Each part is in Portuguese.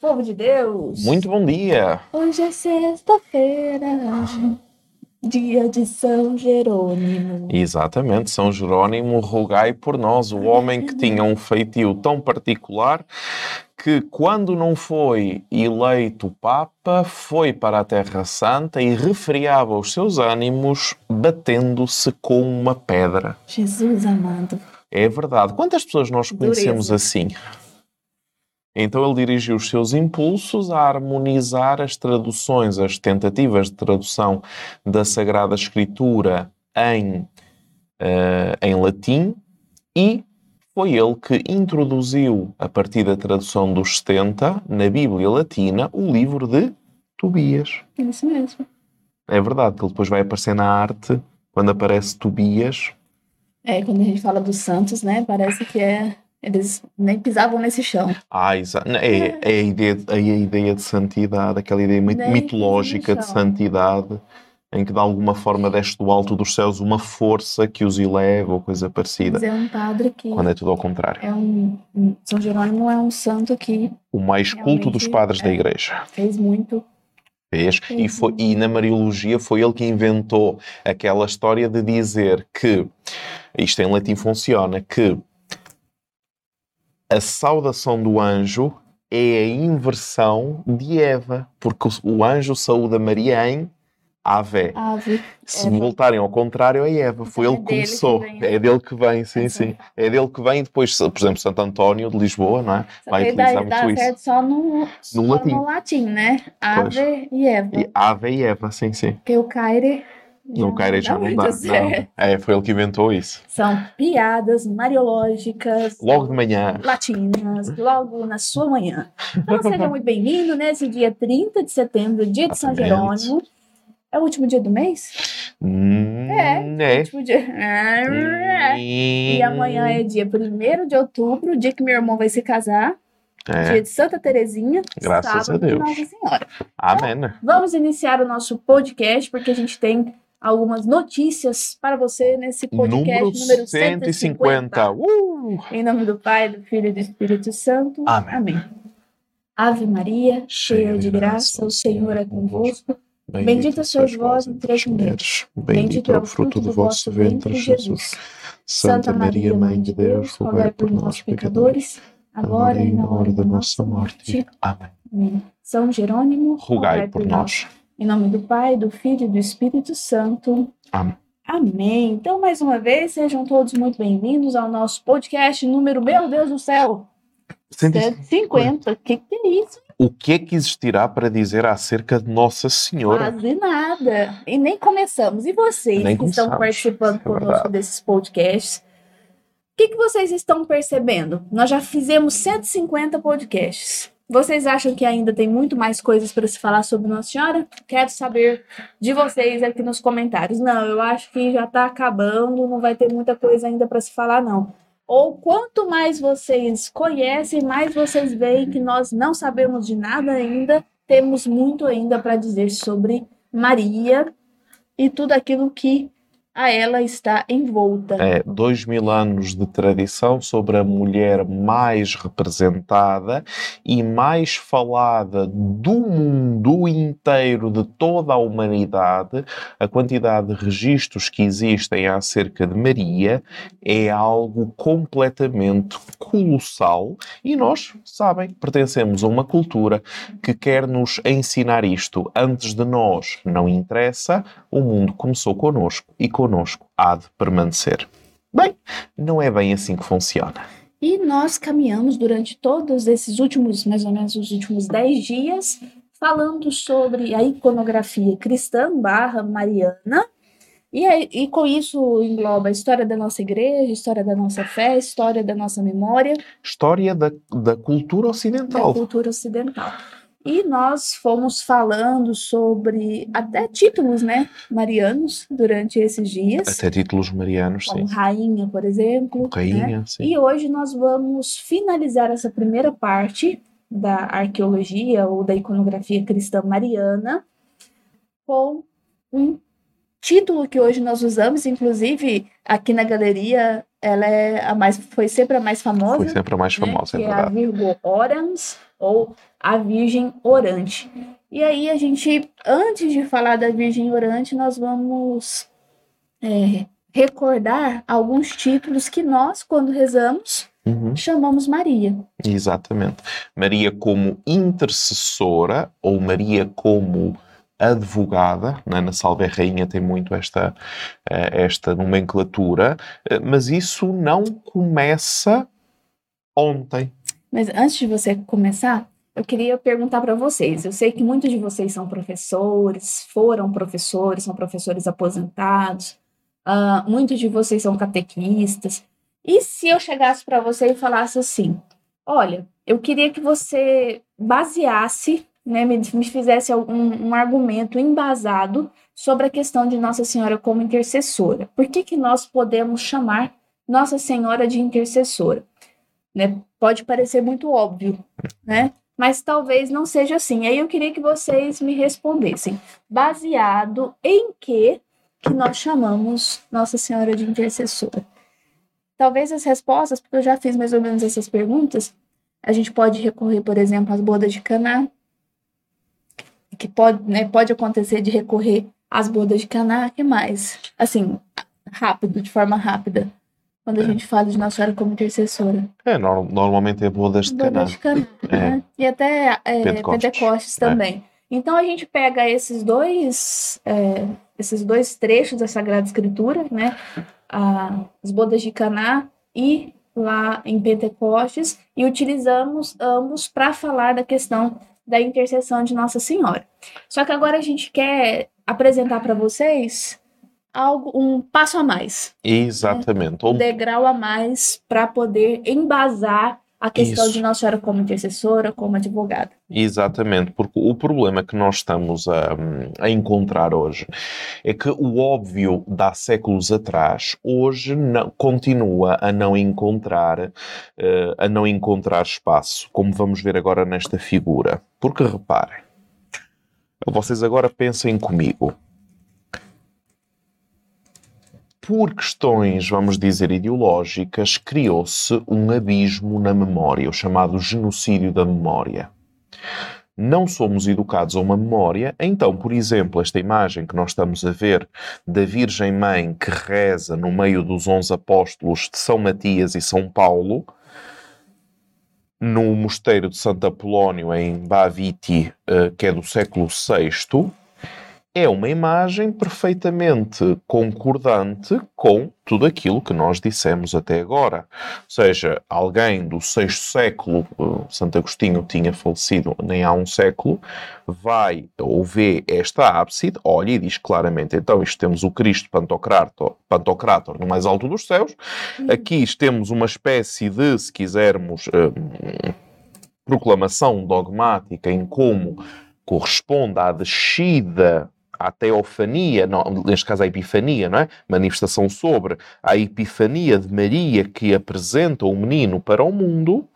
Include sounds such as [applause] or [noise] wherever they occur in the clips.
Povo de Deus! Muito bom dia! Hoje é sexta-feira, dia de São Jerônimo. Exatamente, São Jerônimo, rogai por nós, o homem que tinha um feitio tão particular que, quando não foi eleito Papa, foi para a Terra Santa e refriava os seus ânimos batendo-se com uma pedra. Jesus amado. É verdade. Quantas pessoas nós conhecemos Dureza. assim? Então ele dirigiu os seus impulsos a harmonizar as traduções, as tentativas de tradução da Sagrada Escritura em, eh, em latim e foi ele que introduziu, a partir da tradução dos 70, na Bíblia Latina, o livro de Tobias. É Isso mesmo. É verdade que ele depois vai aparecer na arte, quando aparece Tobias. É, quando a gente fala dos santos, né? Parece que é. Eles nem pisavam nesse chão. Ah, exato. É, é a, ideia, é a ideia de santidade, aquela ideia Nem mitológica de santidade, em que de alguma forma desce do alto dos céus uma força que os eleva ou coisa parecida, Mas é um padre que. quando é tudo ao contrário. É um. São Jerônimo é um santo que O mais culto dos padres da é. igreja. fez muito. Vês? E, foi, e na Mariologia foi ele que inventou aquela história de dizer que, isto em latim funciona, que a saudação do anjo é a inversão de Eva, porque o, anjo saúda Maria em Ave. Ave. Se Eva. voltarem ao contrário, é Eva. Foi Então ele é que dele que começou. vem. é dele que vem, sim, Essa- sim. É dele que vem. Depois, por exemplo, Santo António de Lisboa, não é? Vai que dá, utilizar dá muito isso. certo só no, só latim. no latim, né? Ave e Eva. E Ave e Eva, sim, sim. Porque o Caire. No Caire já não dá. Não. certo. É, foi ele que inventou isso. São piadas mariológicas. Logo de manhã. Latinas, logo na sua manhã. Então seja muito bem-vindo nesse dia 30 de setembro, dia de São. Jerônimo. É o último dia do mês? Hum, É. é. Último dia. E amanhã é dia 1 de outubro, dia que meu irmão vai se casar. É. Dia de Santa Terezinha. Graças sábado a de Deus. Nossa Senhora. Amém. Vamos iniciar o nosso podcast, porque a gente tem algumas notícias para você nesse podcast Número número 150. 150. Uh! Em nome do Pai, do Filho e do Espírito Santo. Amém. Ave Maria, cheia de graça, o Senhor é convosco. Bendita sois vós entre as mulheres. Bendito é o fruto do vosso ventre, Jesus. Santa Maria, Mãe de Deus, rogai por nós, pecadores, agora e na hora da nossa morte. Amém. Amém. São Jerônimo, Rogai por nós. Em nome do Pai, do Filho e do Espírito Santo. Amém. Amém. Então, mais uma vez, sejam todos muito bem-vindos ao nosso podcast número, meu Deus do céu, 150. O que, que é isso? O que é que existirá para dizer acerca de Nossa Senhora? Quase nada. E nem começamos. E vocês Nem que estão começamos, participando é conosco verdade. desses podcasts, o que, que vocês estão percebendo? Nós já fizemos 150 podcasts. Vocês acham que ainda tem muito mais coisas para se falar sobre Nossa Senhora? Quero saber de vocês aqui nos comentários. Não, eu acho que já está acabando, não vai ter muita coisa ainda para se falar, não. Ou quanto mais vocês conhecem, mais vocês veem que nós não sabemos de nada ainda, temos muito ainda para dizer sobre Maria e tudo aquilo que a ela está envolta. É, dois mil anos de tradição sobre a mulher mais representada e mais falada do mundo inteiro, de toda a humanidade. A quantidade de registros que existem acerca de Maria é algo completamente colossal e nós, sabem, pertencemos a uma cultura que quer nos ensinar isto. Antes de nós, não interessa, o mundo começou connosco e connosco há de permanecer. Bem, não é bem assim que funciona. E nós caminhamos durante todos esses últimos, mais ou menos os últimos 10 dias, falando sobre a iconografia cristã barra mariana. E, e com isso engloba a história da nossa igreja, a história da nossa fé, a história da nossa memória, História da, da cultura da ocidental. cultura ocidental. E nós fomos falando sobre até títulos, né, marianos durante esses dias, Até títulos marianos, como sim. rainha, por exemplo. né? Rainha, sim. E hoje nós vamos finalizar essa primeira parte da arqueologia ou da iconografia cristã mariana com um título que hoje nós usamos, inclusive aqui na galeria, ela é a mais, foi sempre a mais famosa, Foi sempre a mais né, famosa, que é é a verdade. Virgo Orans, ou a Virgem Orante. E aí a gente, antes de falar da Virgem Orante, nós vamos é, recordar alguns títulos que nós, quando rezamos, Uhum. chamamos Maria. Exatamente. Maria como intercessora ou Maria como advogada, né? na Salve Rainha tem muito esta, eh, esta nomenclatura, eh, mas isso não começa ontem. Mas antes de você começar, eu queria perguntar para vocês. Eu sei que muitos de vocês são professores, foram professores, são professores aposentados, ah, muitos de vocês são catequistas. E se eu chegasse para você e falasse assim: olha, eu queria que você baseasse, né, me, me fizesse um, um argumento embasado sobre a questão de Nossa Senhora como intercessora. Por que, que nós podemos chamar Nossa Senhora de intercessora? Né? Pode parecer muito óbvio, né? Mas talvez não seja assim. Aí eu queria que vocês me respondessem. Baseado em que que nós chamamos Nossa Senhora de intercessora? Talvez as respostas, porque eu já fiz mais ou menos essas perguntas, a gente pode recorrer, por exemplo, às bodas de Caná, que pode, né, pode acontecer de recorrer às bodas de Caná, que mais? Assim, rápido, de forma rápida, quando a gente fala de Nossa Senhora como intercessora. É, no- normalmente é bodas de Caná. Bodas de Caná, né? E até é, Pentecostes. Pentecostes, É. também. Então a gente pega esses dois, é, esses dois trechos da Sagrada Escritura, né? As bodas de Caná e lá em Pentecostes, e utilizamos ambos para falar da questão da intercessão de Nossa Senhora. Só que agora a gente quer apresentar para vocês algo, um passo a mais Exatamente. um Ou- degrau a mais para poder embasar a questão Isso. de Nossa Senhora como intercessora, como advogada. Exatamente, porque o problema que nós estamos a, a encontrar hoje é que o óbvio de há séculos atrás, hoje não- continua a não encontrar eh, a não encontrar espaço, como vamos ver agora nesta figura. Porque reparem, vocês agora pensem comigo. Por questões, vamos dizer, ideológicas, criou-se um abismo na memória, o chamado genocídio da memória. Não somos educados a uma memória, então, por exemplo, esta imagem que nós estamos a ver da Virgem Mãe que reza no meio dos onze apóstolos de São Matias e São Paulo, no mosteiro de Santo Apolónio em Baviti, eh, que é do século VI, é uma imagem perfeitamente concordante com tudo aquilo que nós dissemos até agora. Ou seja, alguém do sexto século, eh, Santo Agostinho tinha falecido nem há um século, vai ou vê esta ábside, olha e diz claramente, então isto temos o Cristo Pantocrator, Pantocrator no mais alto dos céus, aqui temos uma espécie de, se quisermos, eh, proclamação dogmática em como corresponde à descida à teofania, não, neste caso à epifania, não é? Manifestação sobre a epifania de Maria que apresenta o menino para o mundo,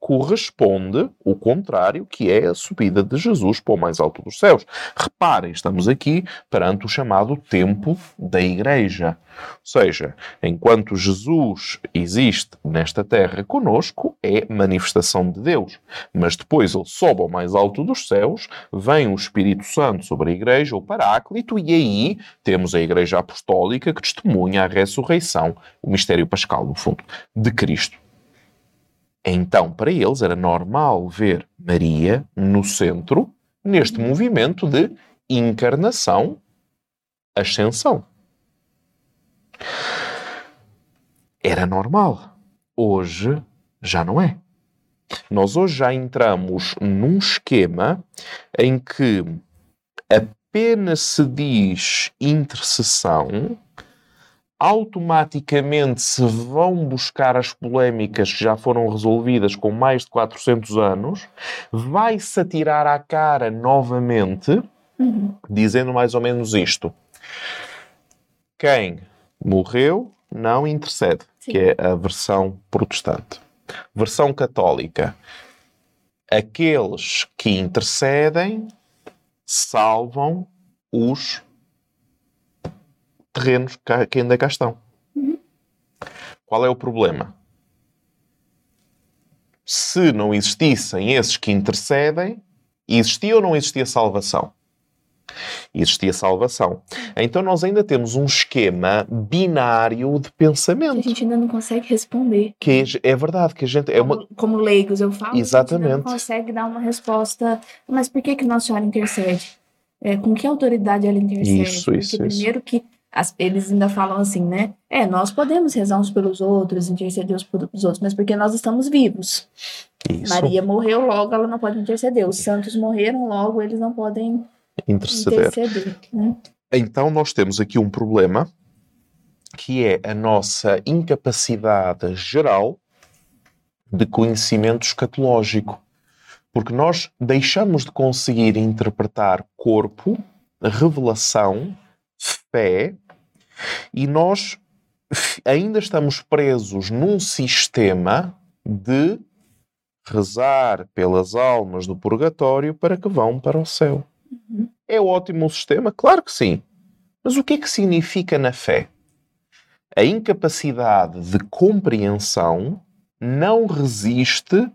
corresponde o contrário, que é a subida de Jesus para o mais alto dos céus. Reparem, estamos aqui perante o chamado tempo da Igreja. Ou seja, enquanto Jesus existe nesta terra conosco, é manifestação de Deus. Mas depois ele sobe ao mais alto dos céus, vem o Espírito Santo sobre a Igreja, o Paráclito, e aí temos a Igreja Apostólica que testemunha a ressurreição, o mistério pascal, no fundo, de Cristo. Então, para eles era normal ver Maria no centro, neste movimento de encarnação, ascensão. Era normal. Hoje já não é. Nós hoje já entramos num esquema em que apenas se diz intercessão, automaticamente se vão buscar as polémicas que já foram resolvidas com mais de 400 anos, vai-se atirar à cara novamente, Uhum. dizendo mais ou menos isto. Quem morreu não intercede, Sim. que é a versão protestante. Versão católica. Aqueles que intercedem salvam os terrenos que ainda cá estão. Qual é o problema? se não existissem esses que intercedem, existia ou não existia salvação? Existia salvação. Então nós ainda temos um esquema binário de pensamento. Que a gente ainda não consegue responder. Que é, é verdade, que a gente. É como, uma... como leigos, eu falo. Exatamente. A gente não consegue dar uma resposta. Mas por que, que Nossa Senhora intercede? É, com que autoridade ela intercede? Isso, Porque isso, primeiro que as- eles ainda falam assim, né? É, nós podemos rezar uns pelos outros, interceder uns pelos outros, mas porque nós estamos vivos. Isso. Maria morreu, logo ela não pode interceder. Os santos morreram, logo eles não podem Interceder. interceder. né? Então nós temos aqui um problema que é a nossa incapacidade geral de conhecimento escatológico. Porque nós deixamos de conseguir interpretar corpo, revelação, fé, e nós ainda estamos presos num sistema de rezar pelas almas do purgatório para que vão para o céu. É ótimo o sistema? Claro que sim. Mas o que é que significa na fé? A incapacidade de compreensão não resiste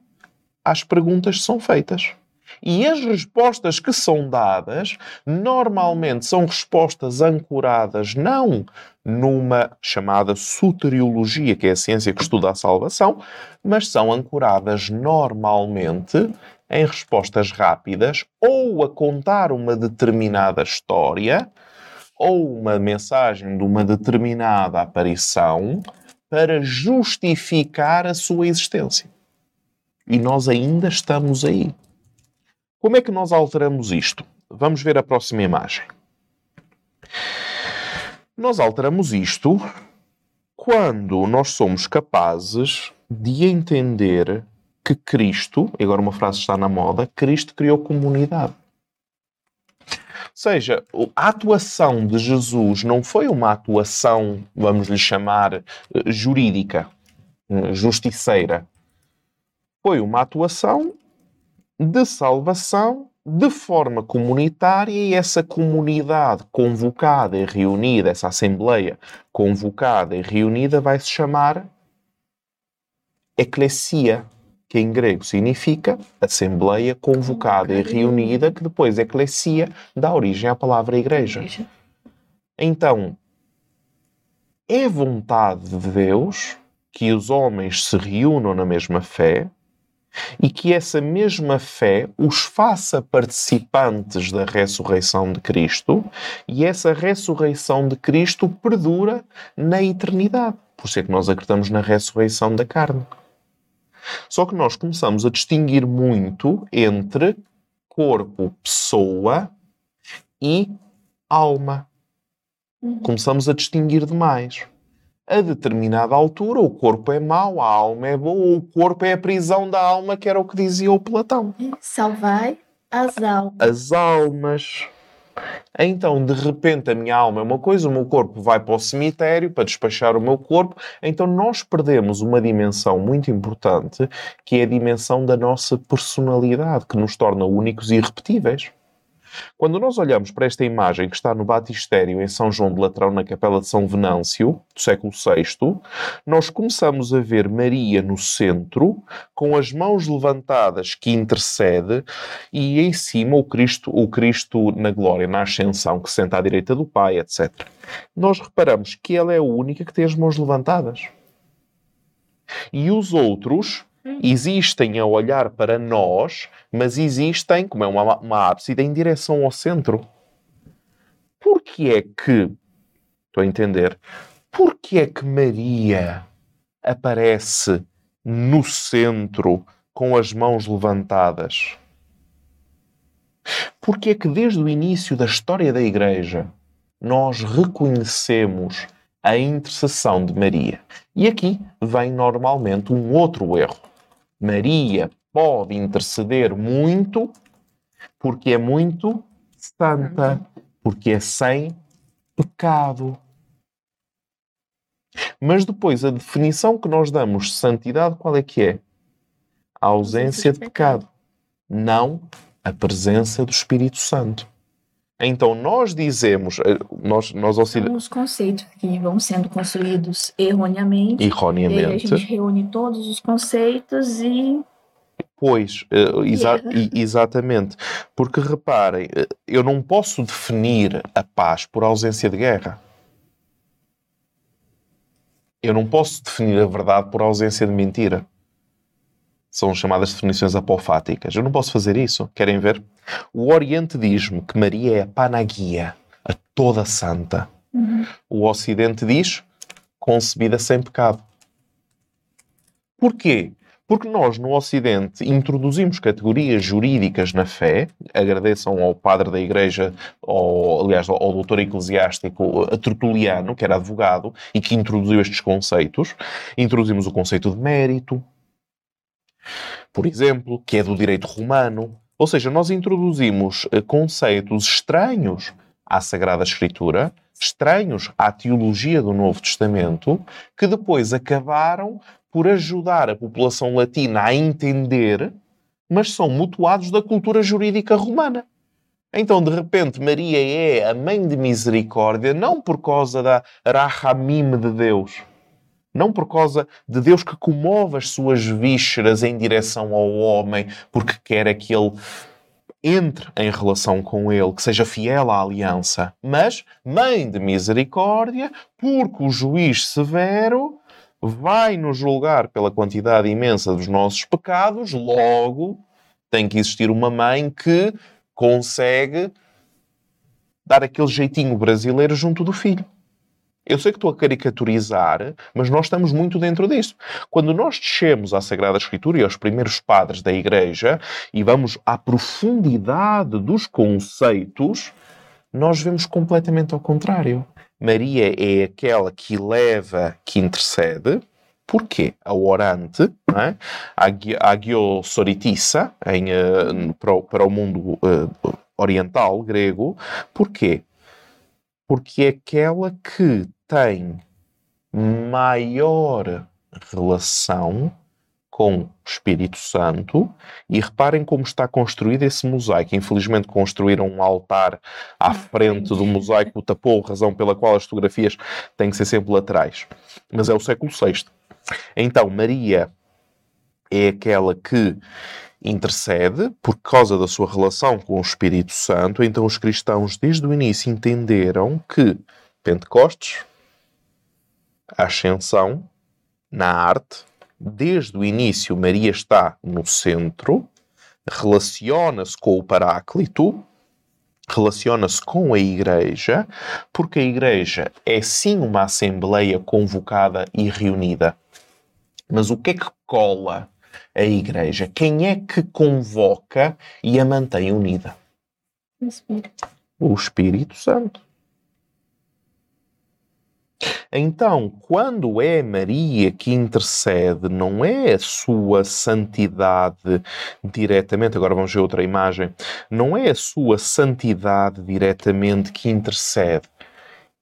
às perguntas que são feitas. E as respostas que são dadas normalmente são respostas ancoradas não numa chamada soteriologia, que é a ciência que estuda a salvação, mas são ancoradas normalmente em respostas rápidas ou a contar uma determinada história ou uma mensagem de uma determinada aparição para justificar a sua existência. E nós ainda estamos aí. Como é que nós alteramos isto? Vamos ver a próxima imagem. Nós alteramos isto quando nós somos capazes de entender que Cristo, agora uma frase está na moda, Cristo criou comunidade. Ou seja, a atuação de Jesus não foi uma atuação, vamos lhe chamar, eh, jurídica, eh, justiceira. Foi uma atuação de salvação de forma comunitária e essa comunidade convocada e reunida, essa assembleia convocada e reunida vai se chamar eclesia, que em grego significa assembleia convocada e reunida, que depois eclesia dá origem à palavra igreja. Então, é vontade de Deus que os homens se reúnam na mesma fé e que essa mesma fé os faça participantes da ressurreição de Cristo e essa ressurreição de Cristo perdura na eternidade. Por isso é que nós acreditamos na ressurreição da carne. Só que nós começamos a distinguir muito entre corpo, pessoa e alma. Começamos a distinguir demais. A determinada altura, o corpo é mau, a alma é boa, ou o corpo é a prisão da alma, que era o que dizia o Platão. Salvai as almas. As almas. Então, de repente, a minha alma é uma coisa, o meu corpo vai para o cemitério para despachar o meu corpo. Então, nós perdemos uma dimensão muito importante, que é a dimensão da nossa personalidade, que nos torna únicos e irrepetíveis. Quando nós olhamos para esta imagem que está no batistério em São João de Latrão, na capela de São Venâncio, do século VI, nós começamos a ver Maria no centro, com as mãos levantadas que intercede, e em cima o Cristo, o Cristo na glória, na ascensão, que senta à direita do Pai, etc. Nós reparamos que ela é a única que tem as mãos levantadas. E os outros existem a olhar para nós, mas existem, como é uma, uma ábside, em direção ao centro. Por que é que, estou a entender, por que é que Maria aparece no centro com as mãos levantadas? Porque é que desde o início da história da Igreja nós reconhecemos a intercessão de Maria. E aqui vem normalmente um outro erro. Maria pode interceder muito porque é muito santa, porque é sem pecado. Mas depois a definição que nós damos de santidade, qual é que é? A ausência de pecado, não a presença do Espírito Santo. Então nós dizemos, eh, nós, nós São os conceitos que vão sendo construídos erroneamente. E aí a erroneamente, gente reúne todos os conceitos e Pois, uh, exa e- exatamente. Porque reparem, eh, eu não posso definir a paz por ausência de guerra. Eu não posso definir a verdade por ausência de mentira. São chamadas definições apofáticas. Eu não posso fazer isso. Querem ver? O Oriente diz-me que Maria é a Panagia, a toda santa. O Ocidente diz concebida sem pecado. Porquê? Porque nós, no Ocidente, introduzimos categorias jurídicas na fé. Agradeçam ao padre da Igreja, ao, aliás, ao, doutor eclesiástico a Tertuliano, que era advogado, e que introduziu estes conceitos. Introduzimos o conceito de mérito, por exemplo, que é do direito romano. Ou seja, nós introduzimos eh, conceitos estranhos à Sagrada Escritura, estranhos à teologia do Novo Testamento, que depois acabaram por ajudar a população latina a entender, mas são mutuados da cultura jurídica romana. Então, de repente, Maria é a mãe de misericórdia, não por causa da Rahamim de Deus, não por causa de Deus que comove as suas vísceras em direção ao homem, porque quer que ele entre em relação com ele, que seja fiel à aliança, mas mãe de misericórdia, porque o juiz severo vai nos julgar pela quantidade imensa dos nossos pecados, logo tem que existir uma mãe que consegue dar aquele jeitinho brasileiro junto do filho. Eu sei que estou a caricaturizar, mas nós estamos muito dentro disso. Quando nós descemos à Sagrada Escritura e aos primeiros padres da Igreja e vamos à profundidade dos conceitos, nós vemos completamente ao contrário. Maria é aquela que leva, que intercede. Porquê? A orante, é? a gui- a agiosoritissa, em, eh, para, o, para o mundo eh, oriental, grego. Porquê? Porque é aquela que tem maior relação com o Espírito Santo e reparem como está construído esse mosaico. Infelizmente construíram um altar à frente do mosaico, tapou razão pela qual as fotografias têm que ser sempre laterais. Mas é o século VI. Então, Maria é aquela que intercede por causa da sua relação com o Espírito Santo. Então, os cristãos, desde o início, entenderam que Pentecostes, Ascensão, na arte, desde o início, Maria está no centro, relaciona-se com o Paráclito, relaciona-se com a Igreja, porque a Igreja é sim uma assembleia convocada e reunida. Mas o que é que cola a Igreja? Quem é que convoca e a mantém unida? Espírito. O Espírito Santo. Então, quando é Maria que intercede, não é a sua santidade diretamente, agora vamos ver outra imagem, não é a sua santidade diretamente que intercede,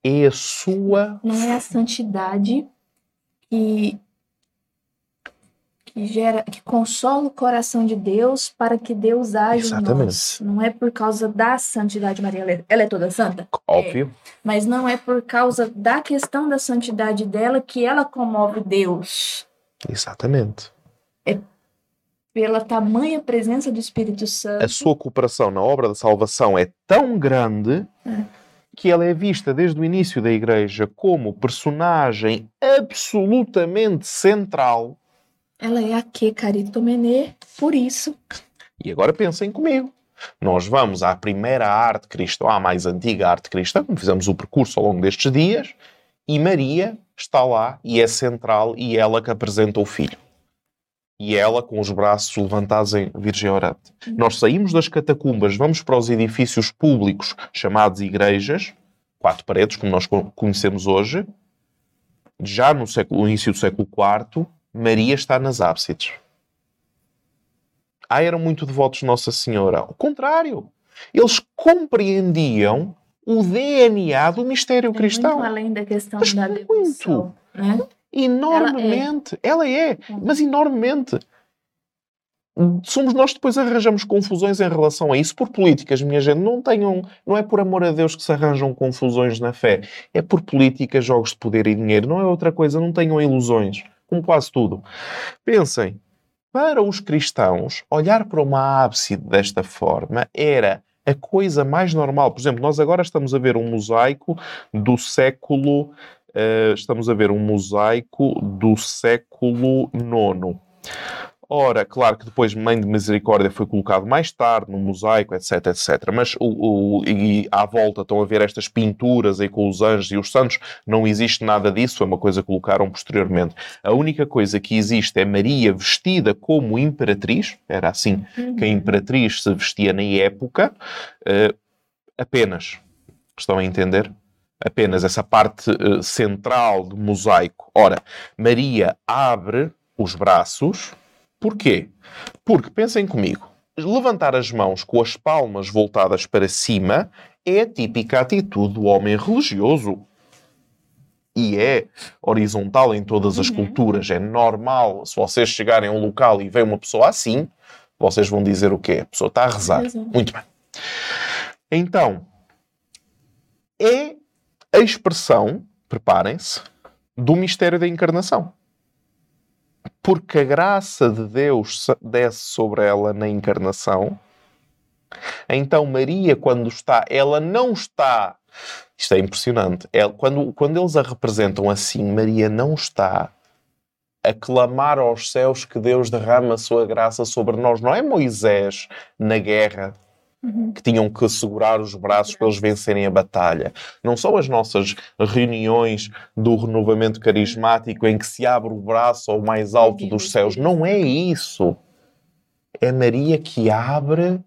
é a sua. Não é a santidade que, que gera, que consola o coração de Deus para que Deus age em Exatamente. nós. Não é por causa da santidade de Maria. Ela é- Ela é toda santa? Óbvio. Mas não é por causa da questão da santidade dela que ela comove Deus. Exatamente. Pela tamanha presença do Espírito Santo. A sua cooperação na obra da salvação é tão grande que ela é vista desde o início da Igreja como personagem absolutamente central. Ela é a que caritomenê, por isso. E agora pensem comigo. Nós vamos à primeira arte cristã, à mais antiga arte cristã, como fizemos o percurso ao longo destes dias, e Maria está lá e é central e ela que apresenta o filho. E ela com os braços levantados em Virgem Orante. Nós saímos das catacumbas, vamos para os edifícios públicos chamados igrejas, quatro paredes, como nós co- conhecemos hoje. Já no, século, no início do século IV, Maria está nas ábsides. Ah, eram muito devotos de Nossa Senhora. Ao contrário, eles compreendiam o DNA do mistério cristão. Muito além da questão Mas da muito. devoção. Né? Enormemente. Ela é, mas enormemente. Somos nós que depois arranjamos confusões em relação a isso por políticas, minha gente. Não tenham, não é por amor a Deus que se arranjam confusões na fé. É por políticas, jogos de poder e dinheiro. Não é outra coisa. Não tenham ilusões. Como quase tudo. Pensem. Para os cristãos, olhar para uma ábside desta forma era a coisa mais normal. Por exemplo, nós agora estamos a ver um mosaico do século. Uh, estamos a ver um mosaico do século IX. Ora, claro que depois Mãe de Misericórdia foi colocado mais tarde no mosaico, etc, etc. Mas o, o, e à volta estão a ver estas pinturas aí com os anjos e os santos. Não existe nada disso, é uma coisa que colocaram posteriormente. A única coisa que existe é Maria vestida como imperatriz, era assim que a uhum. imperatriz se vestia na época, uh, apenas. Estão a entender? Apenas essa parte uh, central do mosaico. Ora, Maria abre os braços Porquê? Porque, pensem comigo, levantar as mãos com as palmas voltadas para cima é a típica atitude do homem religioso. E é horizontal em todas as uhum. culturas. É normal. Se vocês chegarem a um local e veem uma pessoa assim, vocês vão dizer o quê? A pessoa está a rezar. Exato. Muito bem. Então, é a expressão, preparem-se, do mistério da encarnação porque a graça de Deus desce sobre ela na encarnação. Então, Maria, quando está, ela não está. Isto é impressionante. Ela, quando, quando eles a representam assim, Maria não está a clamar aos céus que Deus derrama a sua graça sobre nós. Não é Moisés na guerra uhum. que tinham que segurar os braços para eles vencerem a batalha. Não são as nossas reuniões do renovamento carismático em que se abre o braço ao mais alto dos céus. Não é isso. É Maria que abre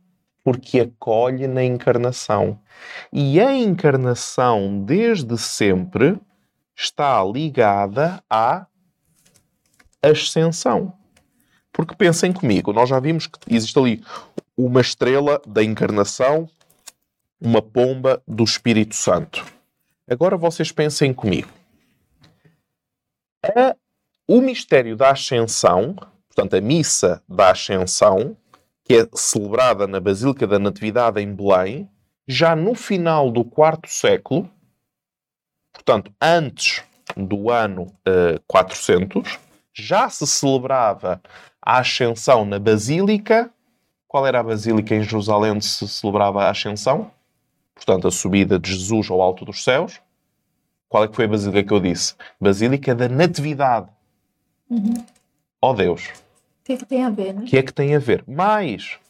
porque acolhe na encarnação. E a encarnação, desde sempre, está ligada à ascensão. Porque pensem comigo, nós já vimos que existe ali uma estrela da encarnação, uma pomba do Espírito Santo. Agora vocês pensem comigo. O mistério da Ascensão, portanto, a missa da Ascensão, que é celebrada na Basílica da Natividade em Belém, já no final do quarto século, portanto, antes do ano uh, 400, já se celebrava a Ascensão na Basílica qual era a basílica em Jerusalém onde se celebrava a Ascensão? Portanto, a subida de Jesus ao alto dos céus. Qual é que foi a basílica que eu disse? Basílica da Natividade. Uhum. Oh Deus. O que é que tem a ver, né? O que é que tem a ver? Mas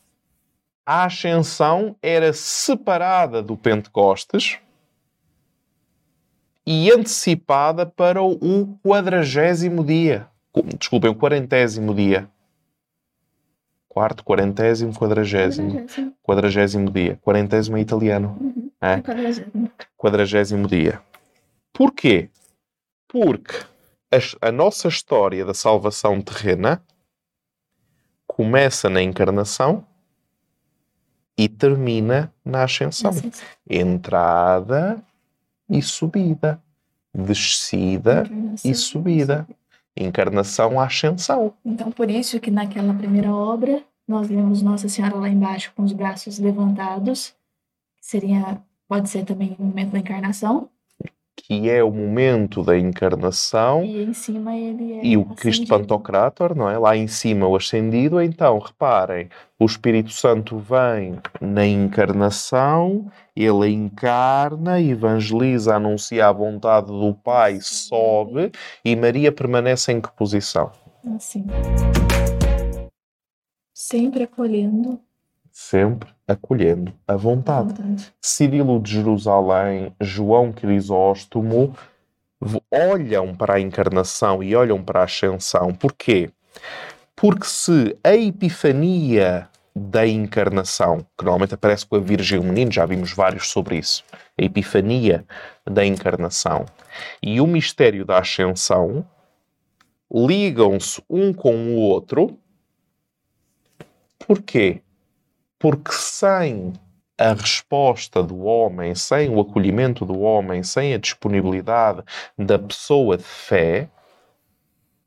a Ascensão era separada do Pentecostes e antecipada para o quadragésimo dia. Desculpem, o quarentésimo dia quarto, quarentésimo, quadragésimo, quadragésimo dia. Quarentésimo é italiano. Uhum. É? Quadragésimo. quadragésimo dia. Porquê? Porque a, a, nossa história da salvação terrena começa na encarnação e termina na ascensão. Entrada e subida. Descida e subida encarnação ascensão. Então, por isso que naquela primeira obra, nós vemos Nossa Senhora lá embaixo com os braços levantados, seria, pode ser também o momento da encarnação. Que é o momento da encarnação. E em cima ele é. E o Cristo Pantocrator, não é? Lá em cima o ascendido. Então, reparem, o Espírito Santo vem na encarnação, ele encarna, evangeliza, anuncia a vontade do Pai, sobe e Maria permanece em que posição? Assim. Sempre acolhendo. Sempre acolhendo a vontade. A vontade. Cirilo de Jerusalém, João Crisóstomo olham para a encarnação e olham para a ascensão. Porquê? Porque se a epifania da encarnação, que normalmente aparece com a Virgem Menino, já vimos vários sobre isso, a epifania da encarnação e o mistério da ascensão ligam-se um com o outro. Porquê? Porque sem a resposta do homem, sem o acolhimento do homem, sem a disponibilidade da pessoa de fé,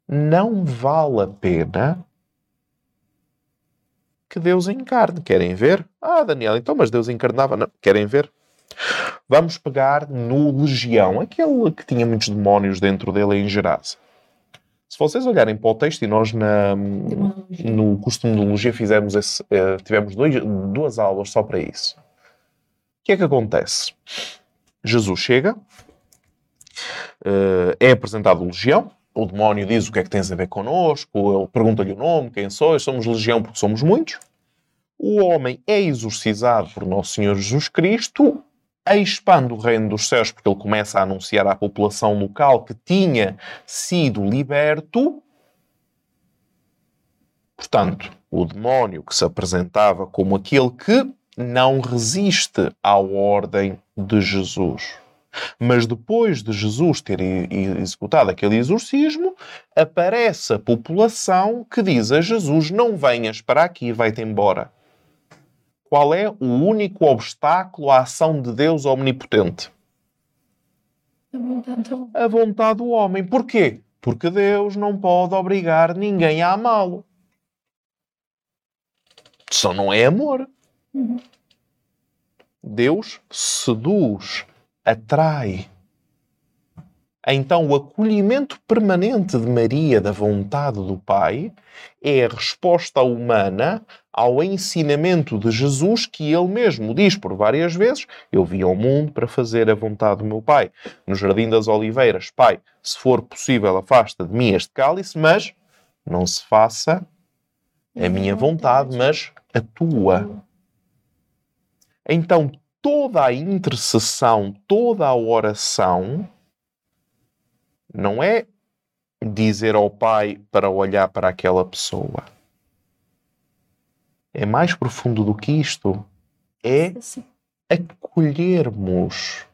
não vale a pena que Deus encarne. Querem ver? Ah, Daniel, então, mas Deus encarnava. Não. Querem ver? Vamos pegar no Legião, aquele que tinha muitos demónios dentro dele em Gerasa. Se vocês olharem para o texto, e nós na, no curso de Demonologia fizemos esse, eh, tivemos dois, duas aulas só para isso. O que é que acontece? Jesus chega, eh, é apresentado legião, o demónio diz o que é que tens a ver connosco, ele pergunta-lhe o nome, quem sois, somos legião porque somos muitos. O homem é exorcizado por Nosso Senhor Jesus Cristo, expande o reino dos céus porque ele começa a anunciar à população local que tinha sido liberto. Portanto, o demónio que se apresentava como aquele que não resiste à ordem de Jesus. Mas depois de Jesus ter executado aquele exorcismo, aparece a população que diz a Jesus: Não venhas para aqui, vai-te embora. Qual é o único obstáculo à ação de Deus omnipotente? Bom, tá, tá bom. A vontade do homem. Porquê? Porque Deus não pode obrigar ninguém a amá-lo. Só não é amor. Uhum. Deus seduz, atrai. Então, o acolhimento permanente de Maria da vontade do Pai é a resposta humana ao ensinamento de Jesus que ele mesmo diz por várias vezes: Eu vim ao mundo para fazer a vontade do meu Pai. No Jardim das Oliveiras, Pai, se for possível, afasta de mim este cálice, mas não se faça a minha vontade, mas a tua. Então, toda a intercessão, toda a oração, não é dizer ao Pai para olhar para aquela pessoa. É mais profundo do que isto. É acolhermos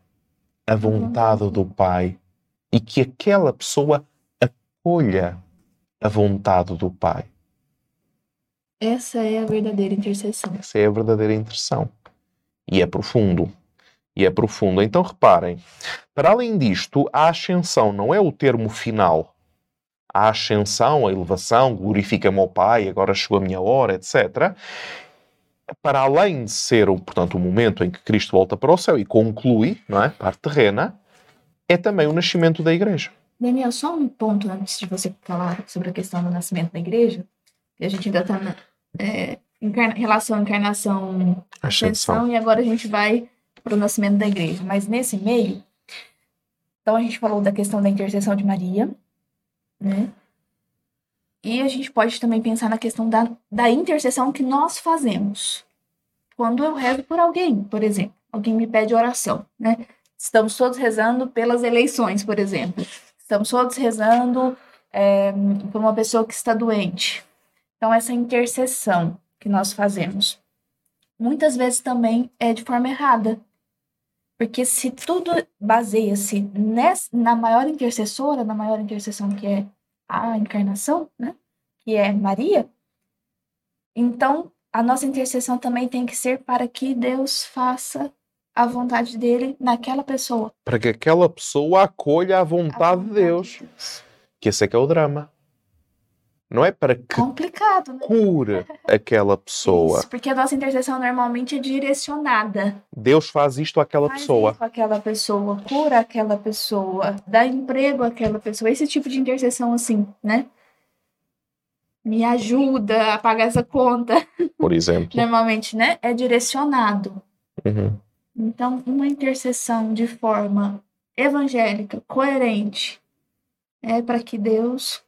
a vontade do Pai e que aquela pessoa acolha a vontade do Pai. Essa é a verdadeira intercessão. Essa é a verdadeira intercessão. E é profundo. E é profundo. Então reparem, para além disto, a ascensão não é o termo final. A ascensão, a elevação, glorifica-me ao Pai, agora chegou a minha hora, etc. Para além de ser, o, portanto, o momento em que Cristo volta para o céu e conclui, não é? Parte terrena, é também o nascimento da igreja. Daniel, só um ponto antes de você falar sobre a questão do nascimento da igreja, que a gente ainda está na é, encarna- relação encarnação ascensão e agora a gente vai para o nascimento da igreja. Mas nesse meio, então a gente falou da questão da intercessão de Maria, né? E a gente pode também pensar na questão da, da intercessão que nós fazemos. Quando eu rezo por alguém, por exemplo, alguém me pede oração, né? Estamos todos rezando pelas eleições, por exemplo. Estamos todos rezando é, por uma pessoa que está doente. Então, essa intercessão que nós fazemos, muitas vezes também é de forma errada. Porque se tudo baseia-se na maior intercessora, na maior intercessão que é a encarnação, né? Que é Maria, então a nossa intercessão também tem que ser para que Deus faça a vontade dele naquela pessoa. Para que aquela pessoa acolha a A vontade de Deus. Deus. Que esse é que é o drama. Não é para que Complicado, né? cure [laughs] aquela pessoa. Isso, porque a nossa intercessão normalmente é direcionada. Deus faz isto àquela Faz pessoa. isso pessoa, cura aquela pessoa, dá emprego àquela pessoa. Esse tipo de intercessão, assim, né? Me ajuda a pagar essa conta. [laughs] Por exemplo. Normalmente, né? É direcionado. Uhum. Então, uma intercessão de forma evangélica, coerente, é para que Deus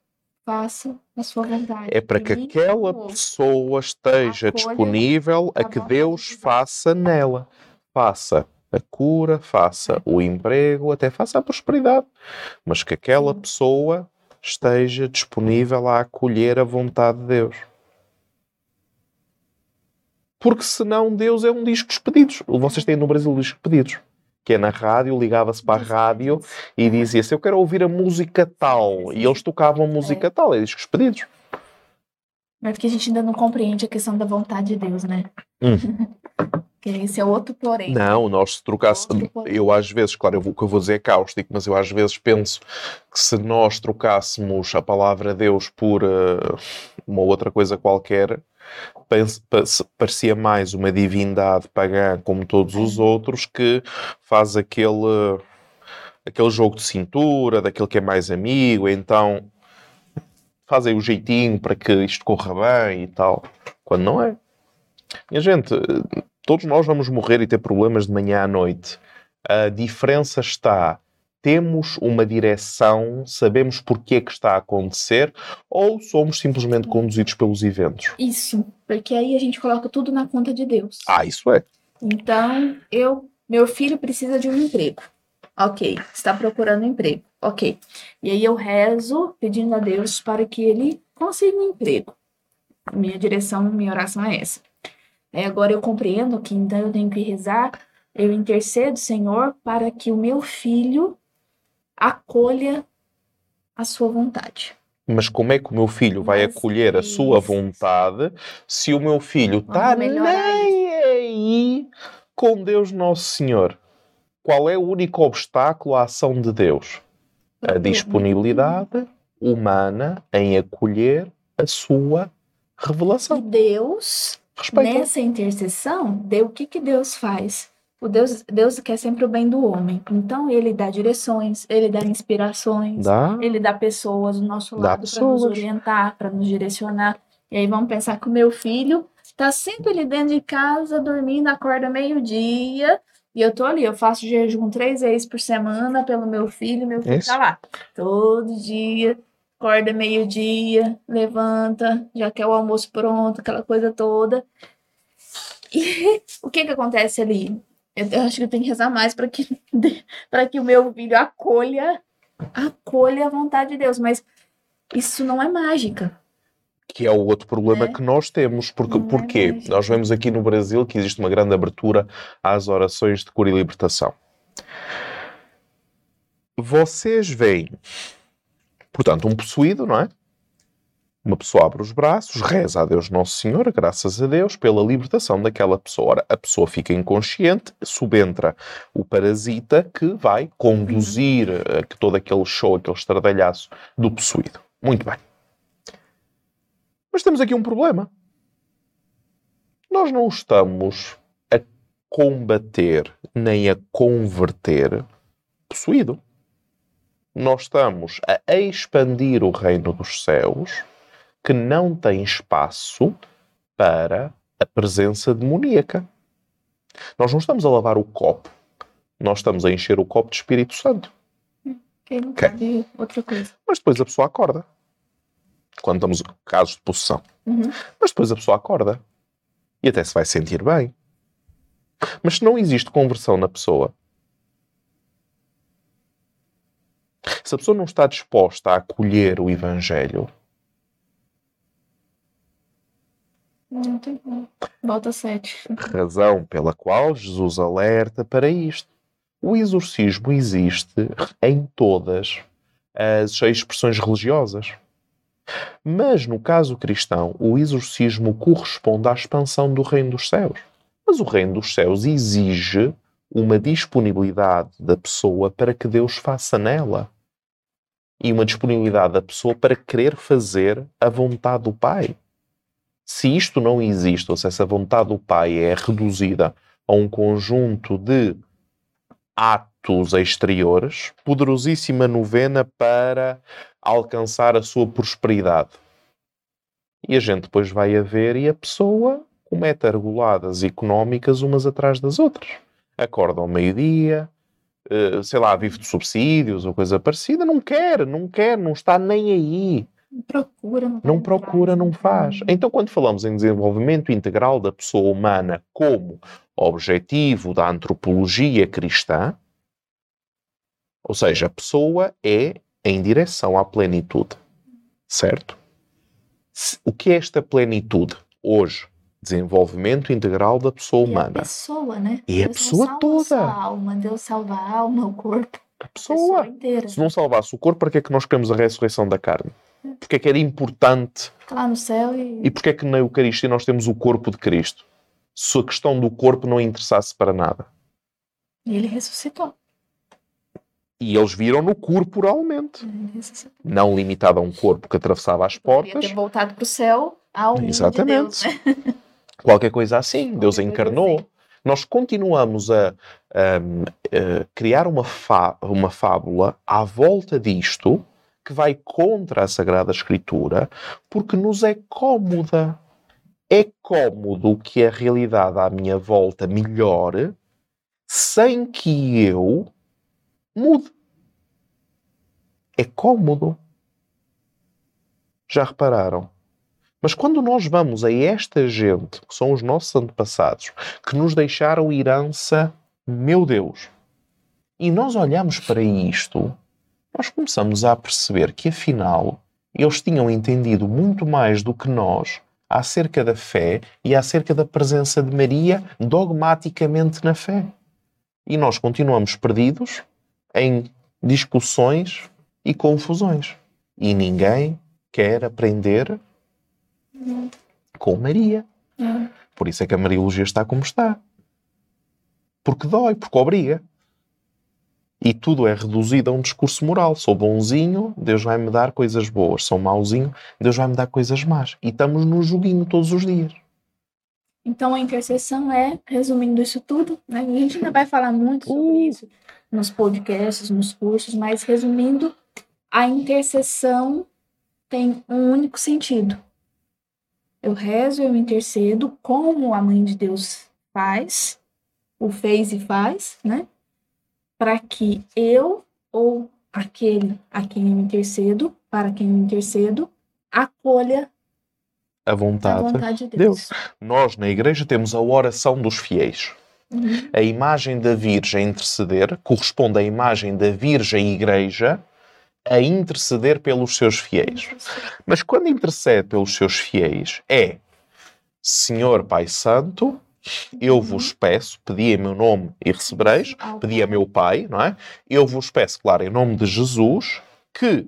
faça a sua vontade. É para que aquela pessoa esteja disponível a que Deus de faça nela. Faça a cura, faça o emprego, até faça a prosperidade. Mas que aquela pessoa esteja disponível a acolher a vontade de Deus. Porque senão Deus é um disco dos pedidos. Vocês têm no Brasil o disco de pedidos. Que é na rádio, ligava-se para a rádio e dizia-se: Eu quero ouvir a música tal. E eles tocavam música tal. É discos pedidos. Mas porque a gente ainda não compreende a questão da vontade de Deus, né? Hum. [laughs] que esse é outro porém. Não, nós se trocasse. Eu às vezes, claro, eu o que eu vou dizer é cáustico, mas eu às vezes penso que se nós trocássemos a palavra Deus por eh, uma outra coisa qualquer, parecia mais uma divindade pagã como todos os outros que faz aquele, aquele jogo de cintura, daquele que é mais amigo, então fazem o jeitinho para que isto corra bem e tal, quando não é. Minha gente, todos nós vamos morrer e ter problemas de manhã à noite. A diferença está temos uma direção, sabemos porque é que está a acontecer, ou somos simplesmente conduzidos pelos eventos? Isso, porque aí a gente coloca tudo na conta de Deus. Ah, isso é. Então, eu, meu filho precisa de um emprego. Ok, está procurando emprego. Ok. E aí eu rezo pedindo a Deus para que ele consiga um emprego. Minha direção, minha oração é essa. Aí agora eu compreendo que então eu tenho que rezar, eu intercedo, Senhor, para que o meu filho acolha a sua vontade. Mas como é que o meu filho vai Mas acolher a sua vontade se o meu filho está nem aí com Deus Nosso Senhor? Qual é o único obstáculo à ação de Deus? A disponibilidade humana em acolher a sua E revelação. Deus, Respeita. nessa intercessão, de- o que, que Deus faz? O Deus, Deus quer sempre o bem do homem. Então, ele dá direções, ele dá inspirações, Dá? ele dá pessoas do nosso Dá lado para nos orientar, para nos direcionar. E aí vamos pensar que o meu filho tá sempre ali dentro de casa, dormindo, acorda meio-dia, e eu tô ali, eu faço jejum três vezes por semana pelo meu filho, meu filho Isso. tá lá. Todo dia, acorda meio-dia, levanta, já quer o almoço pronto, aquela coisa toda. E [laughs] o que que acontece ali? Eu, eu acho que eu tenho que rezar mais para que, [laughs] para que o meu filho acolha, acolha a vontade de Deus. Mas isso não é mágica. Que é o outro problema É. que nós temos. Porque, Não é. Nós vemos aqui no Brasil que existe uma grande abertura às orações de cura e libertação. Vocês veem, portanto, um possuído, não é? Uma pessoa abre os braços, reza a Deus Nosso Senhor, graças a Deus, pela libertação daquela pessoa. Ora, a pessoa fica inconsciente, subentra o parasita que vai conduzir eh, que todo aquele show, aquele estardalhaço do possuído. Muito bem. Mas temos aqui um problema. Nós não estamos a combater nem a converter possuído. Nós estamos a expandir o reino dos céus que não tem espaço para a presença demoníaca. Nós não estamos a lavar o copo. Nós estamos a encher o copo de Espírito Santo. Quem não Ok. sabe outra coisa. Mas depois a pessoa acorda. Quando estamos em casos de possessão. Uhum. Mas depois a pessoa acorda. E até se vai sentir bem. Mas se não existe conversão na pessoa, se a pessoa não está disposta a acolher o Evangelho, Volta sete. razão pela qual Jesus alerta para isto. O exorcismo existe em todas as expressões religiosas. Mas no caso cristão, o exorcismo corresponde à expansão do reino dos céus. Mas o reino dos céus exige uma disponibilidade da pessoa para que Deus faça nela. E uma disponibilidade da pessoa para querer fazer a vontade do Pai. Se isto não existe, ou se essa vontade do Pai é reduzida a um conjunto de atos exteriores, poderosíssima novena para alcançar a sua prosperidade. E a gente depois vai a ver e a pessoa comete argoladas económicas umas atrás das outras. Acorda ao meio-dia, eh, sei lá, vive de subsídios ou coisa parecida, não quer, não quer, não está nem aí. Não procura, não, Não procura, não faz. Então, quando falamos em desenvolvimento integral da pessoa humana como objetivo da antropologia cristã, ou seja, a pessoa é em direção à plenitude. Certo? O que é esta plenitude hoje? Desenvolvimento integral da pessoa E a humana. pessoa, né? E a Deus não pessoa salva toda. a alma, Deus salva a alma, o corpo, A a pessoa pessoa. inteira. Se não salvasse o corpo, para que é que nós queremos a ressurreição da carne? Porque é que era importante Fica lá no céu e. E porquê é que na Eucaristia nós temos o corpo de Cristo? Se a questão do corpo não interessasse para nada. e ele ressuscitou. E eles viram-no corporalmente. Não limitado a um corpo que atravessava as portas. ter voltado para o céu ao Exatamente. de Deus, né? [laughs] Qualquer coisa assim. Deus coisa encarnou. assim. Nós continuamos a, a- a criar uma, fá- uma fábula à volta disto que vai contra a Sagrada Escritura, porque nos é cómoda. É cómodo que a realidade à minha volta melhore sem que eu mude. É cómodo. Já repararam? Mas quando nós vamos a esta gente, que são os nossos antepassados, que nos deixaram herança, meu Deus, e nós olhamos para isto, nós começamos a perceber que afinal eles tinham entendido muito mais do que nós acerca da fé e acerca da presença de Maria dogmaticamente na fé. E nós continuamos perdidos em discussões e confusões. E ninguém quer aprender com Maria. É. Por isso é que a Mariologia está como está. Porque dói, porque obriga. E tudo é reduzido a um discurso moral. Sou bonzinho, Deus vai me dar coisas boas. Sou mauzinho, Deus vai me dar coisas más. E estamos no joguinho todos os dias. Então a intercessão é, resumindo isso tudo, né? A gente ainda vai falar muito sobre Uh. isso nos podcasts, nos cursos, mas resumindo, a intercessão tem um único sentido. Eu rezo, eu intercedo, como a mãe de Deus faz, o fez e faz, né? Para que eu ou aquele a quem eu intercedo, para quem eu intercedo, acolha A a vontade. vontade de Deus. Nós, na igreja, temos a oração dos fiéis. Uhum. A imagem da Virgem interceder corresponde à imagem da Virgem Igreja a interceder pelos seus fiéis. Mas quando intercede pelos seus fiéis, é Senhor Pai Santo, eu vos peço, pedi em meu nome e recebereis, pedi a meu Pai, não é? Eu vos peço, claro, em nome de Jesus, que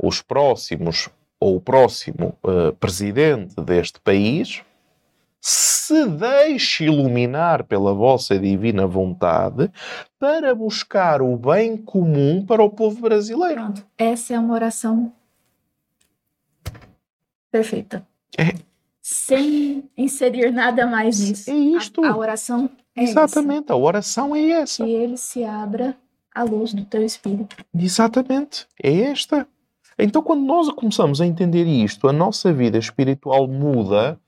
os próximos ou o próximo eh, presidente deste país se deixe iluminar pela vossa divina vontade para buscar o bem comum para o povo brasileiro. Pronto. Essa é uma oração perfeita. É. Sem inserir nada mais nisso. É isto. A, a oração é Exatamente, a oração é essa. essa. Que ele se abra à luz do teu espírito. Exatamente, é esta. Então, quando nós começamos a entender isto, a nossa vida espiritual muda,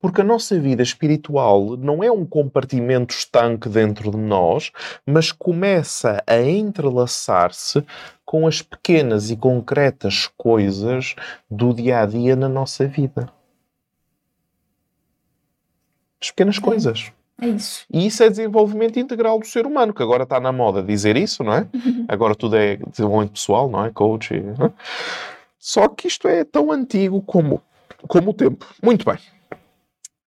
porque a nossa vida espiritual não é um compartimento estanque dentro de nós, mas começa a entrelaçar-se com as pequenas e concretas coisas do dia a dia na nossa vida. As pequenas coisas. É isso. E isso é desenvolvimento integral do ser humano, que agora está na moda dizer isso, não é? [laughs] Agora tudo é desenvolvimento pessoal, não é? Coach. e- não é? Só que isto é tão antigo como, como o tempo. Muito bem.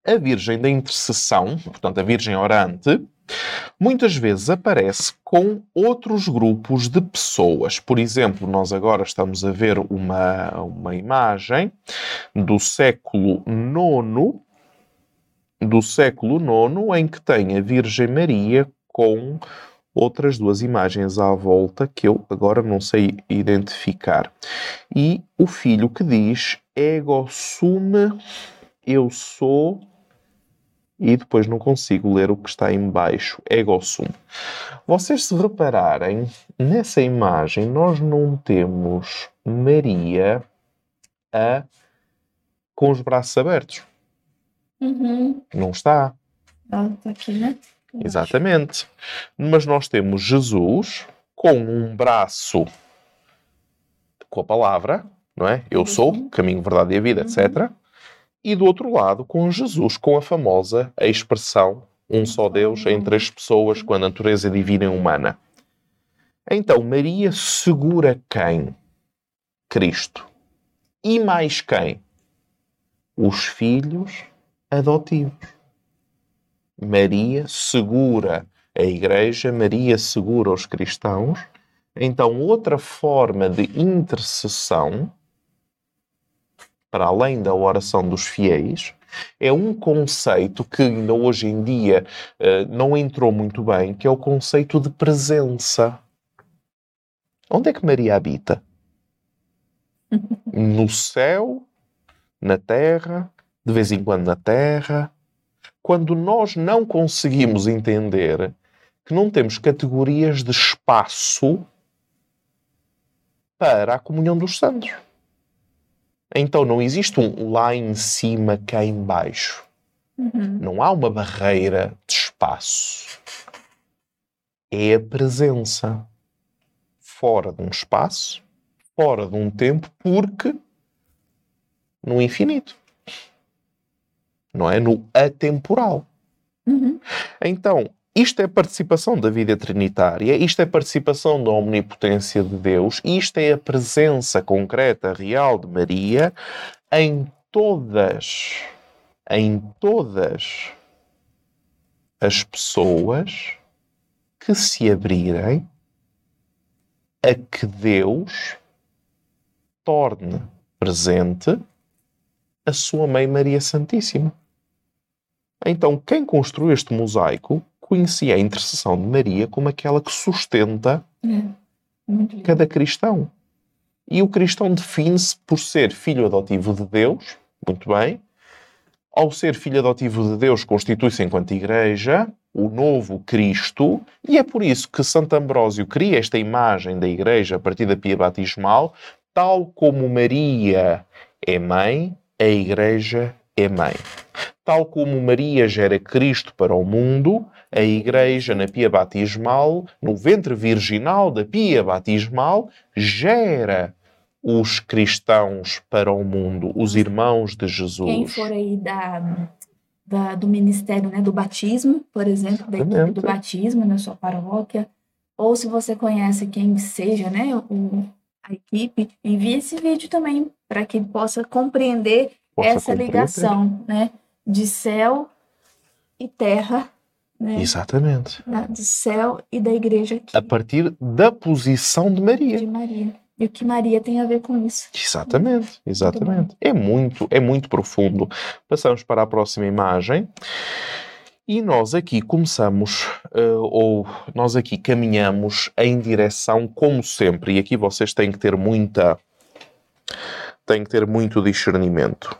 A Virgem da Intercessão, portanto, a Virgem Orante, muitas vezes aparece com outros grupos de pessoas. Por exemplo, nós agora estamos a ver uma, uma imagem do século IX do século IX, em que tem a Virgem Maria com outras duas imagens à volta que eu agora não sei identificar. E o filho que diz ego sume, eu sou, e depois não consigo ler o que está em baixo, ego sum. Vocês se repararem, nessa imagem nós não temos Maria a, com os braços abertos. Uhum. Não está. Ela tá aqui, né? Exatamente. Mas nós temos Jesus com um braço com a palavra, não é? Eu sou, caminho, verdade e a vida, etc. E do outro lado, com Jesus, com a famosa expressão um só Deus em três pessoas, com a natureza divina e humana. Então, Maria segura quem? Cristo. E mais quem? Os filhos adotivos. Maria segura a Igreja, Maria segura os cristãos. Então, outra forma de intercessão, para além da oração dos fiéis, é um conceito que ainda hoje em dia eh, não entrou muito bem, que é o conceito de presença. Onde é que Maria habita? [laughs] No céu, na terra, de vez em quando na terra. Quando nós não conseguimos entender que não temos categorias de espaço para a comunhão dos santos. Então não existe um lá em cima, cá em baixo. Uhum. Não há uma barreira de espaço. É a presença fora de um espaço, fora de um tempo, porque no infinito. Não é? No atemporal. Uhum. Então, isto é participação da vida trinitária, isto é participação da omnipotência de Deus, isto é a presença concreta, real de Maria em todas, em todas as pessoas que se abrirem a que Deus torne presente a sua Mãe Maria Santíssima. Então, quem construiu este mosaico conhecia a intercessão de Maria como aquela que sustenta É. Cada cristão. E o cristão define-se por ser filho adotivo de Deus, muito bem. Ao ser filho adotivo de Deus, constitui-se enquanto igreja o novo Cristo, e é por isso que Santo Ambrósio cria esta imagem da igreja a partir da pia batismal, tal como Maria é mãe, a igreja é mãe. Tal como Maria gera Cristo para o mundo, a igreja na pia batismal, no ventre virginal da pia batismal, gera os cristãos para o mundo, os irmãos de Jesus. Quem for aí da, da- do ministério né, do batismo, por exemplo, da equipe do batismo na sua paróquia, ou se você conhece quem seja né, o, a equipe, envie esse vídeo também para que possa compreender Possa essa compreender. ligação né, de céu e terra, né, Exatamente. da- do céu e da igreja aqui, A partir da posição de Maria. de Maria. E o que Maria tem a ver com isso. Exatamente, exatamente. É muito, é muito profundo. Passamos para a próxima imagem. E nós aqui começamos, eh, ou nós aqui caminhamos em direção, como sempre, e aqui vocês têm que ter muita, têm que ter muito discernimento.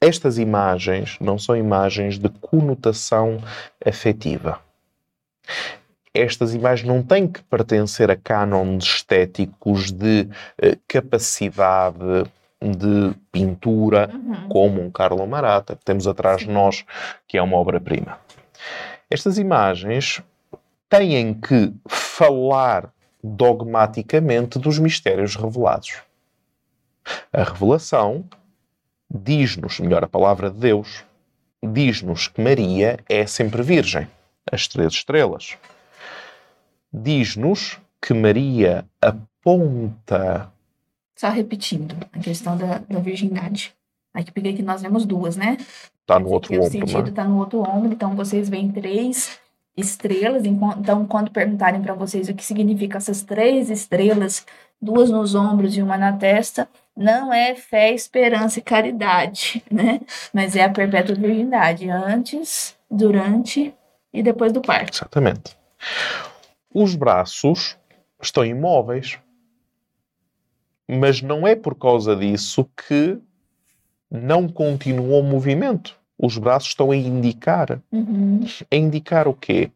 Estas imagens não são imagens de conotação afetiva. Estas imagens não têm que pertencer a cânones estéticos de eh, capacidade de pintura, Uhum. como um Carlo Marata, que temos atrás de nós, que é uma obra-prima. Estas imagens têm que falar dogmaticamente dos mistérios revelados. A revelação diz-nos, melhor, a palavra de Deus, diz-nos que Maria é sempre virgem, as três estrelas. Diz-nos que Maria aponta Só repetindo a questão da, da virgindade. Aqui peguei que nós vemos duas, né? Está no outro O ombro, sentido né? está no outro ombro, então vocês veem três estrelas. Então, quando perguntarem para vocês o que significa essas três estrelas, duas nos ombros e uma na testa, não é fé, esperança e caridade, né? Mas é a perpétua virgindade, antes, durante e depois do parto. Exatamente. Os braços estão imóveis. Mas não é por causa disso que não continua o movimento. Os braços estão a indicar. Uhum. A indicar o quê?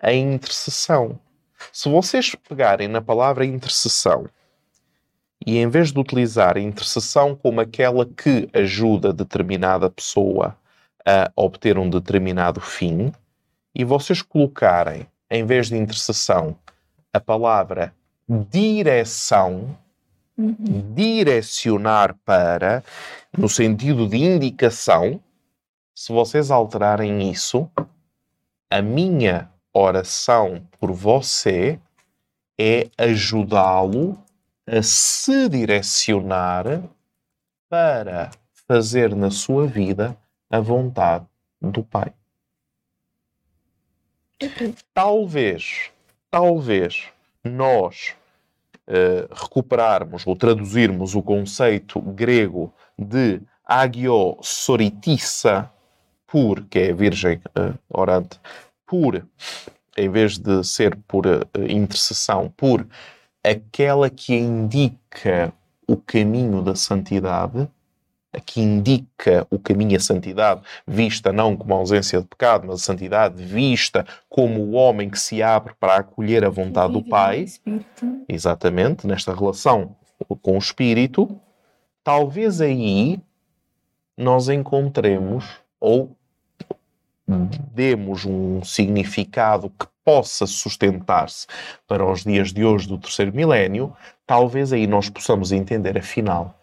A intercessão. Se vocês pegarem na palavra intercessão e em vez de utilizar a intercessão como aquela que ajuda determinada pessoa a obter um determinado fim, e vocês colocarem, em vez de intercessão, a palavra direção, Uhum. direcionar para, no sentido de indicação, se vocês alterarem isso, a minha oração por você é ajudá-lo a se direcionar para fazer na sua vida a vontade do Pai. Talvez, talvez nós eh, recuperarmos ou traduzirmos o conceito grego de agio soritissa por, que é virgem eh, orante, por, em vez de ser por eh, intercessão, por aquela que indica o caminho da santidade, a que indica o caminho à santidade, vista não como a ausência de pecado, mas a santidade vista como o homem que se abre para acolher a vontade do no Pai, exatamente, nesta relação com o Espírito, talvez aí nós encontremos ou demos um significado que possa sustentar-se para os dias de hoje do terceiro milénio, talvez aí nós possamos entender, afinal,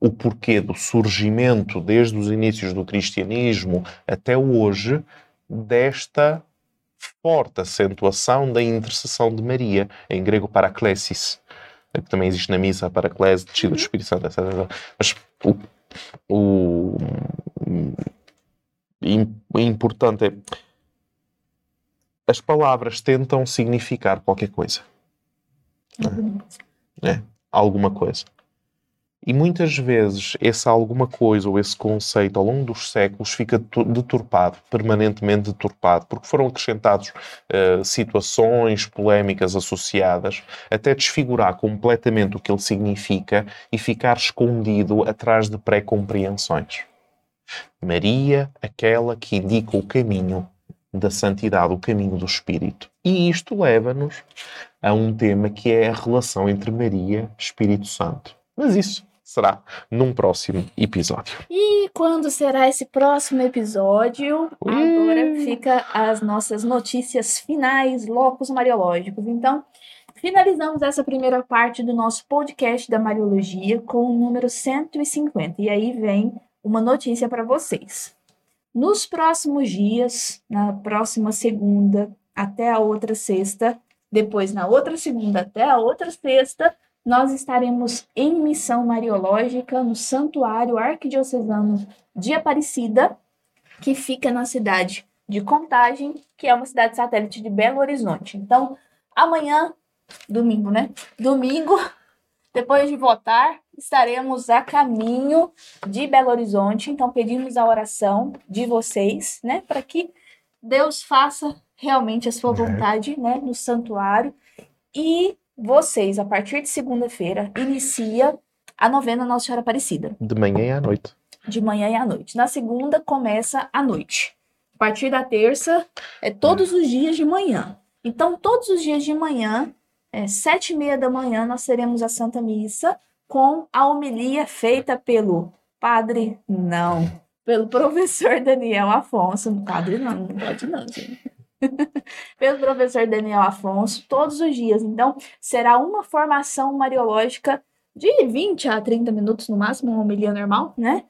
o porquê do surgimento, desde os inícios do cristianismo até hoje, desta forte acentuação da intercessão de Maria, em grego paraclesis, que também existe na missa, paraclese, descida do Espírito Santo, etc. Mas o, o, o importante é as palavras tentam significar qualquer coisa, né? alguma coisa. E muitas vezes esse alguma coisa ou esse conceito ao longo dos séculos fica tu- deturpado, permanentemente deturpado, porque foram acrescentados eh, situações polémicas associadas até desfigurar completamente o que ele significa e ficar escondido atrás de pré-compreensões. Maria, aquela que indica o caminho da santidade, o caminho do Espírito. E isto leva-nos a um tema que é a relação entre Maria e Espírito Santo. Mas isso será num próximo episódio. E quando será esse próximo episódio? Agora Ih. fica as nossas notícias finais, locos mariológicos. Então, finalizamos essa primeira parte do nosso podcast da Mariologia com o número 150. E aí vem uma notícia para vocês. Nos próximos dias, na próxima segunda até a outra sexta, depois na outra segunda até a outra sexta, nós estaremos em missão mariológica no Santuário Arquidiocesano de Aparecida, que fica na cidade de Contagem, que é uma cidade satélite de Belo Horizonte. Então, amanhã, domingo, né? Domingo, depois de votar, estaremos a caminho de Belo Horizonte. Então, pedimos a oração de vocês, né? Para que Deus faça realmente a sua vontade, né? No santuário. E vocês, a partir de segunda-feira, inicia a novena Nossa Senhora Aparecida, De manhã e à noite. de manhã e à noite. Na segunda, começa à noite. A partir da terça, é todos os dias de manhã. Então, todos os dias de manhã, é, sete e meia da manhã, nós teremos a Santa Missa com a homilia feita pelo padre, não, pelo professor Daniel Afonso. Padre não, não pode não, gente. [laughs] pelo professor Daniel Afonso, todos os dias. Então, será uma formação mariológica de 20 a 30 minutos no máximo, uma homilia normal, né?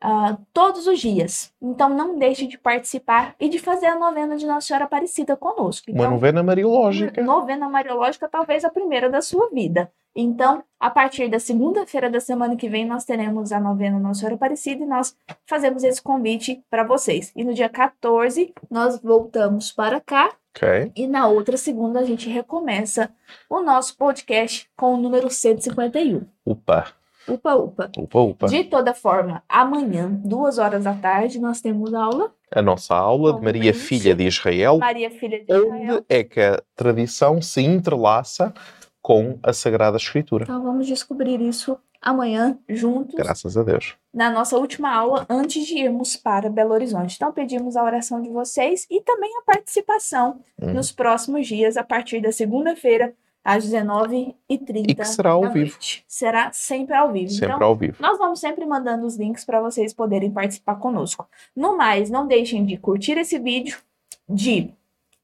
Ah, todos os dias. Então, não deixe de participar e de fazer a novena de Nossa Senhora Aparecida conosco. Uma Então, novena mariológica. Novena Mariológica, talvez a primeira da sua vida. Então, a partir da segunda-feira da semana que vem, nós teremos a novena Nossa Senhora Aparecida e nós fazemos esse convite para vocês. E no dia 14, nós voltamos para cá Ok. e na outra segunda a gente recomeça o nosso podcast com o número 151. Upa, Upa, upa. upa, upa. De toda forma, amanhã, duas horas da tarde, nós temos aula. A nossa aula de Maria, filha de Israel, Maria, filha de Israel. onde é que a tradição se entrelaça com a Sagrada Escritura. Então vamos descobrir isso amanhã juntos Graças a Deus. na nossa última aula antes de irmos para Belo Horizonte. Então pedimos a oração de vocês e também a participação Uhum. nos próximos dias a partir da segunda-feira às 19h30. E que será ao vivo. noite. Será sempre ao vivo. Sempre então, ao vivo. nós vamos sempre mandando os links para vocês poderem participar conosco. No mais, não deixem de curtir esse vídeo, de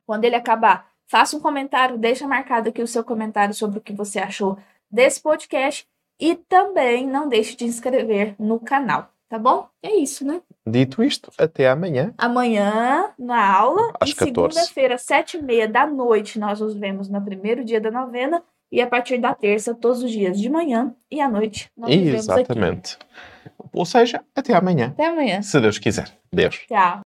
quando ele acabar, faça um comentário, deixa marcado aqui o seu comentário sobre o que você achou desse podcast e também não deixe de inscrever no canal, tá bom? É isso, né? Dito isto, até amanhã. Amanhã, na aula, Às e 14. segunda-feira, sete e meia da noite, nós nos vemos no primeiro dia da novena e a partir da terça, todos os dias de manhã e à noite, nós nos vemos aqui. Exatamente. Ou seja, até amanhã. Até amanhã. Se Deus quiser. Deus. Tchau.